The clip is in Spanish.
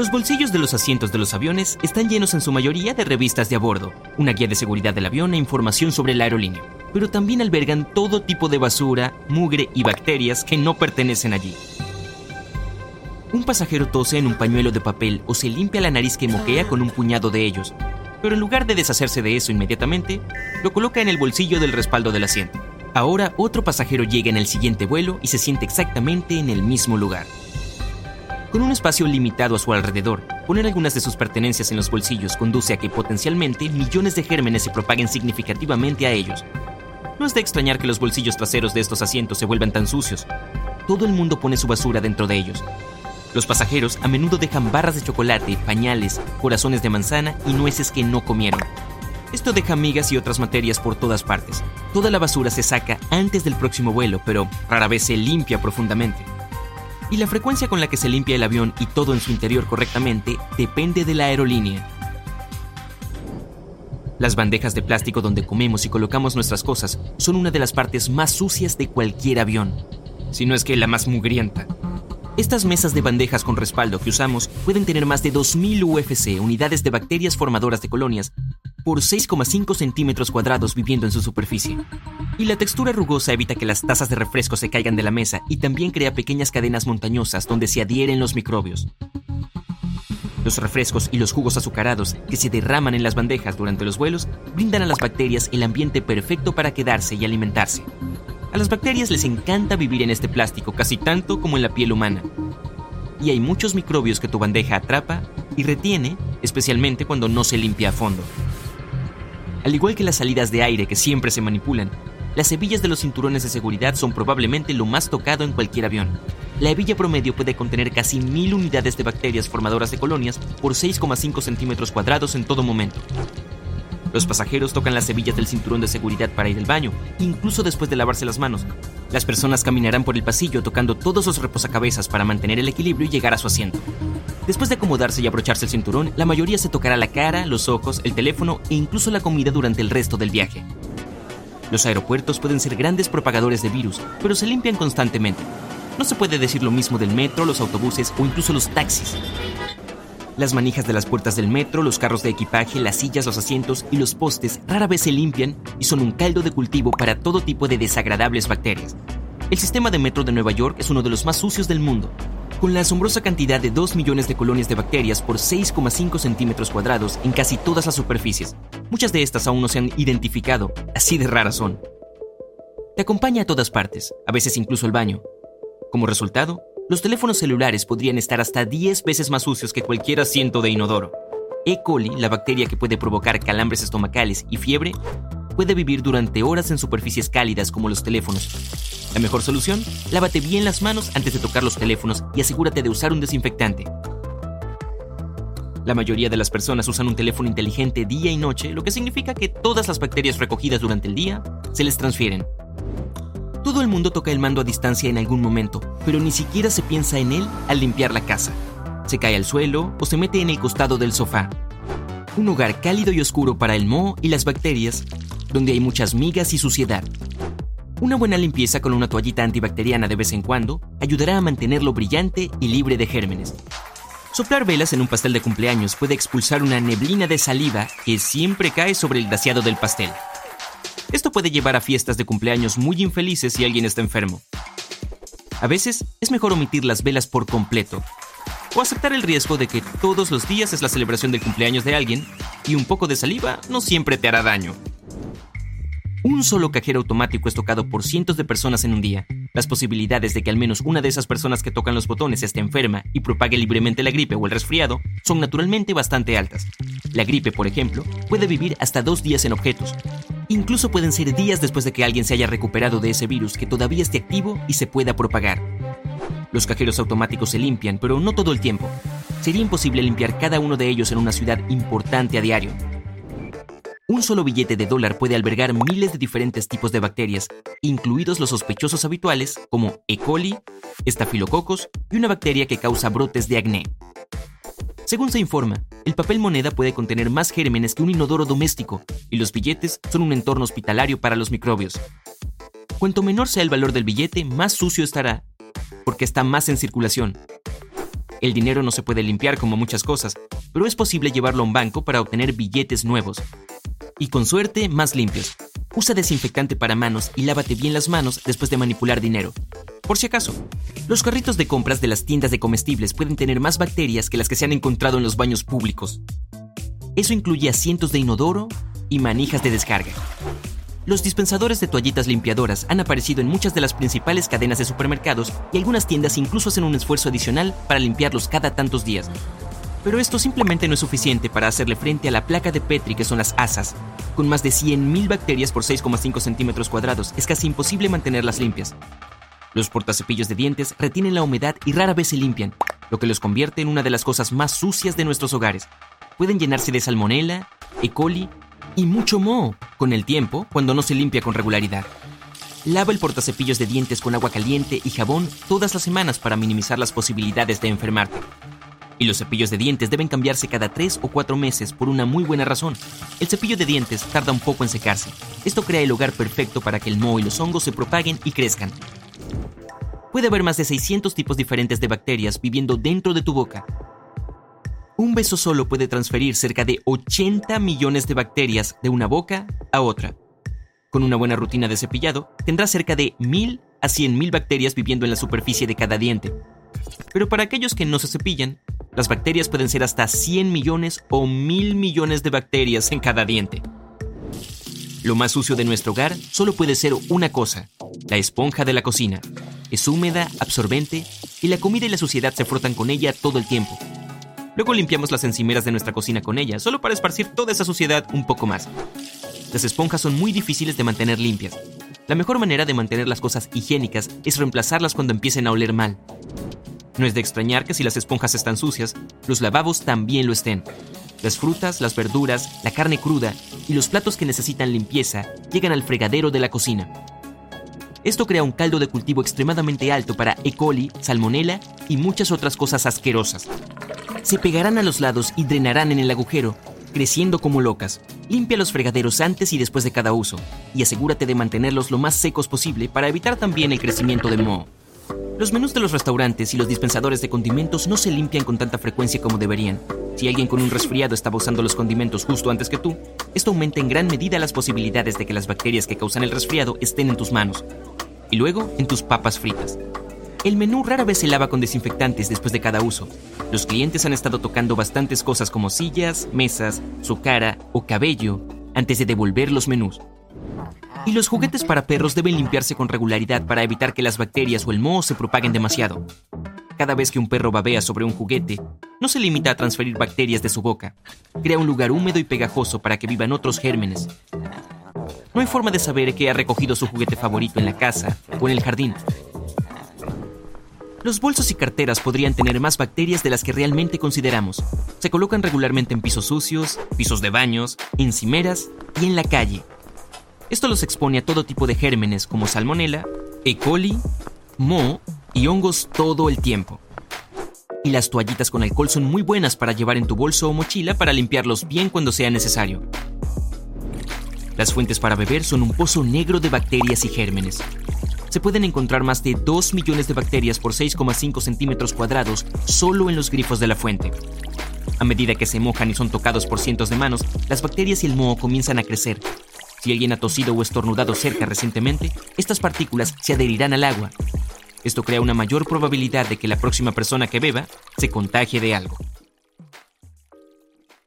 Los bolsillos de los asientos de los aviones están llenos en su mayoría de revistas de a bordo, una guía de seguridad del avión e información sobre la aerolínea, pero también albergan todo tipo de basura, mugre y bacterias que no pertenecen allí. Un pasajero tose en un pañuelo de papel o se limpia la nariz que moquea con un puñado de ellos, pero en lugar de deshacerse de eso inmediatamente, lo coloca en el bolsillo del respaldo del asiento. Ahora otro pasajero llega en el siguiente vuelo y se siente exactamente en el mismo lugar. Con un espacio limitado a su alrededor, poner algunas de sus pertenencias en los bolsillos conduce a que potencialmente millones de gérmenes se propaguen significativamente a ellos. No es de extrañar que los bolsillos traseros de estos asientos se vuelvan tan sucios. Todo el mundo pone su basura dentro de ellos, los pasajeros a menudo dejan barras de chocolate, pañales, corazones de manzana y nueces que no comieron. Esto deja migas y otras materias por todas partes. Toda la basura se saca antes del próximo vuelo, pero rara vez se limpia profundamente. Y la frecuencia con la que se limpia el avión y todo en su interior correctamente depende de la aerolínea. Las bandejas de plástico donde comemos y colocamos nuestras cosas son una de las partes más sucias de cualquier avión, si no es que la más mugrienta. Estas mesas de bandejas con respaldo que usamos pueden tener más de 2.000 UFC, unidades de bacterias formadoras de colonias, por 6,5 centímetros cuadrados viviendo en su superficie. Y la textura rugosa evita que las tazas de refresco se caigan de la mesa y también crea pequeñas cadenas montañosas donde se adhieren los microbios. Los refrescos y los jugos azucarados que se derraman en las bandejas durante los vuelos brindan a las bacterias el ambiente perfecto para quedarse y alimentarse. A las bacterias les encanta vivir en este plástico casi tanto como en la piel humana. Y hay muchos microbios que tu bandeja atrapa y retiene, especialmente cuando no se limpia a fondo. Al igual que las salidas de aire que siempre se manipulan, las hebillas de los cinturones de seguridad son probablemente lo más tocado en cualquier avión. La hebilla promedio puede contener casi mil unidades de bacterias formadoras de colonias por 6,5 centímetros cuadrados en todo momento. Los pasajeros tocan las hebillas del cinturón de seguridad para ir al baño, incluso después de lavarse las manos. Las personas caminarán por el pasillo tocando todos los reposacabezas para mantener el equilibrio y llegar a su asiento. Después de acomodarse y abrocharse el cinturón, la mayoría se tocará la cara, los ojos, el teléfono e incluso la comida durante el resto del viaje. Los aeropuertos pueden ser grandes propagadores de virus, pero se limpian constantemente. No se puede decir lo mismo del metro, los autobuses o incluso los taxis. Las manijas de las puertas del metro, los carros de equipaje, las sillas, los asientos y los postes rara vez se limpian y son un caldo de cultivo para todo tipo de desagradables bacterias. El sistema de metro de Nueva York es uno de los más sucios del mundo, con la asombrosa cantidad de 2 millones de colonias de bacterias por 6,5 centímetros cuadrados en casi todas las superficies. Muchas de estas aún no se han identificado, así de raras son. Te acompaña a todas partes, a veces incluso al baño. Como resultado, los teléfonos celulares podrían estar hasta 10 veces más sucios que cualquier asiento de inodoro. E. coli, la bacteria que puede provocar calambres estomacales y fiebre, puede vivir durante horas en superficies cálidas como los teléfonos. La mejor solución, lávate bien las manos antes de tocar los teléfonos y asegúrate de usar un desinfectante. La mayoría de las personas usan un teléfono inteligente día y noche, lo que significa que todas las bacterias recogidas durante el día se les transfieren. Todo el mundo toca el mando a distancia en algún momento, pero ni siquiera se piensa en él al limpiar la casa. Se cae al suelo o se mete en el costado del sofá. Un hogar cálido y oscuro para el moho y las bacterias, donde hay muchas migas y suciedad. Una buena limpieza con una toallita antibacteriana de vez en cuando ayudará a mantenerlo brillante y libre de gérmenes. Soplar velas en un pastel de cumpleaños puede expulsar una neblina de saliva que siempre cae sobre el glaseado del pastel. Esto puede llevar a fiestas de cumpleaños muy infelices si alguien está enfermo. A veces es mejor omitir las velas por completo o aceptar el riesgo de que todos los días es la celebración del cumpleaños de alguien y un poco de saliva no siempre te hará daño. Un solo cajero automático es tocado por cientos de personas en un día. Las posibilidades de que al menos una de esas personas que tocan los botones esté enferma y propague libremente la gripe o el resfriado son naturalmente bastante altas. La gripe, por ejemplo, puede vivir hasta dos días en objetos, Incluso pueden ser días después de que alguien se haya recuperado de ese virus que todavía esté activo y se pueda propagar. Los cajeros automáticos se limpian, pero no todo el tiempo. Sería imposible limpiar cada uno de ellos en una ciudad importante a diario. Un solo billete de dólar puede albergar miles de diferentes tipos de bacterias, incluidos los sospechosos habituales como E. coli, estafilococos y una bacteria que causa brotes de acné. Según se informa, el papel moneda puede contener más gérmenes que un inodoro doméstico y los billetes son un entorno hospitalario para los microbios. Cuanto menor sea el valor del billete, más sucio estará, porque está más en circulación. El dinero no se puede limpiar como muchas cosas, pero es posible llevarlo a un banco para obtener billetes nuevos. Y con suerte, más limpios. Usa desinfectante para manos y lávate bien las manos después de manipular dinero. Por si acaso, los carritos de compras de las tiendas de comestibles pueden tener más bacterias que las que se han encontrado en los baños públicos. Eso incluye asientos de inodoro y manijas de descarga. Los dispensadores de toallitas limpiadoras han aparecido en muchas de las principales cadenas de supermercados y algunas tiendas incluso hacen un esfuerzo adicional para limpiarlos cada tantos días. Pero esto simplemente no es suficiente para hacerle frente a la placa de Petri que son las asas. Con más de 100.000 bacterias por 6,5 centímetros cuadrados es casi imposible mantenerlas limpias. Los portacepillos de dientes retienen la humedad y rara vez se limpian, lo que los convierte en una de las cosas más sucias de nuestros hogares. Pueden llenarse de salmonela, E. coli y mucho moho con el tiempo cuando no se limpia con regularidad. Lava el portacepillos de dientes con agua caliente y jabón todas las semanas para minimizar las posibilidades de enfermarte. Y los cepillos de dientes deben cambiarse cada 3 o 4 meses por una muy buena razón. El cepillo de dientes tarda un poco en secarse. Esto crea el hogar perfecto para que el moho y los hongos se propaguen y crezcan. Puede haber más de 600 tipos diferentes de bacterias viviendo dentro de tu boca, un beso solo puede transferir cerca de 80 millones de bacterias de una boca a otra. Con una buena rutina de cepillado, tendrás cerca de 1000 a 100.000 bacterias viviendo en la superficie de cada diente. Pero para aquellos que no se cepillan, las bacterias pueden ser hasta 100 millones o 1000 millones de bacterias en cada diente. Lo más sucio de nuestro hogar solo puede ser una cosa, la esponja de la cocina. Es húmeda, absorbente, y la comida y la suciedad se frotan con ella todo el tiempo. Luego limpiamos las encimeras de nuestra cocina con ella, solo para esparcir toda esa suciedad un poco más. Las esponjas son muy difíciles de mantener limpias. La mejor manera de mantener las cosas higiénicas es reemplazarlas cuando empiecen a oler mal. No es de extrañar que si las esponjas están sucias, los lavabos también lo estén. Las frutas, las verduras, la carne cruda y los platos que necesitan limpieza llegan al fregadero de la cocina. Esto crea un caldo de cultivo extremadamente alto para E. coli, salmonella y muchas otras cosas asquerosas se pegarán a los lados y drenarán en el agujero, creciendo como locas. Limpia los fregaderos antes y después de cada uso, y asegúrate de mantenerlos lo más secos posible para evitar también el crecimiento del moho. Los menús de los restaurantes y los dispensadores de condimentos no se limpian con tanta frecuencia como deberían. Si alguien con un resfriado estaba usando los condimentos justo antes que tú, esto aumenta en gran medida las posibilidades de que las bacterias que causan el resfriado estén en tus manos. Y luego en tus papas fritas. El menú rara vez se lava con desinfectantes después de cada uso. Los clientes han estado tocando bastantes cosas como sillas, mesas, su cara o cabello antes de devolver los menús. Y los juguetes para perros deben limpiarse con regularidad para evitar que las bacterias o el moho se propaguen demasiado. Cada vez que un perro babea sobre un juguete, no se limita a transferir bacterias de su boca. Crea un lugar húmedo y pegajoso para que vivan otros gérmenes. No hay forma de saber que ha recogido su juguete favorito en la casa o en el jardín, los bolsos y carteras podrían tener más bacterias de las que realmente consideramos. Se colocan regularmente en pisos sucios, pisos de baños, encimeras y en la calle. Esto los expone a todo tipo de gérmenes como salmonella, E. coli, moho y hongos todo el tiempo. Y las toallitas con alcohol son muy buenas para llevar en tu bolso o mochila para limpiarlos bien cuando sea necesario. Las fuentes para beber son un pozo negro de bacterias y gérmenes se pueden encontrar más de 2 millones de bacterias por 6,5 centímetros cuadrados solo en los grifos de la fuente. A medida que se mojan y son tocados por cientos de manos, las bacterias y el moho comienzan a crecer. Si alguien ha tosido o estornudado cerca recientemente, estas partículas se adherirán al agua. Esto crea una mayor probabilidad de que la próxima persona que beba se contagie de algo.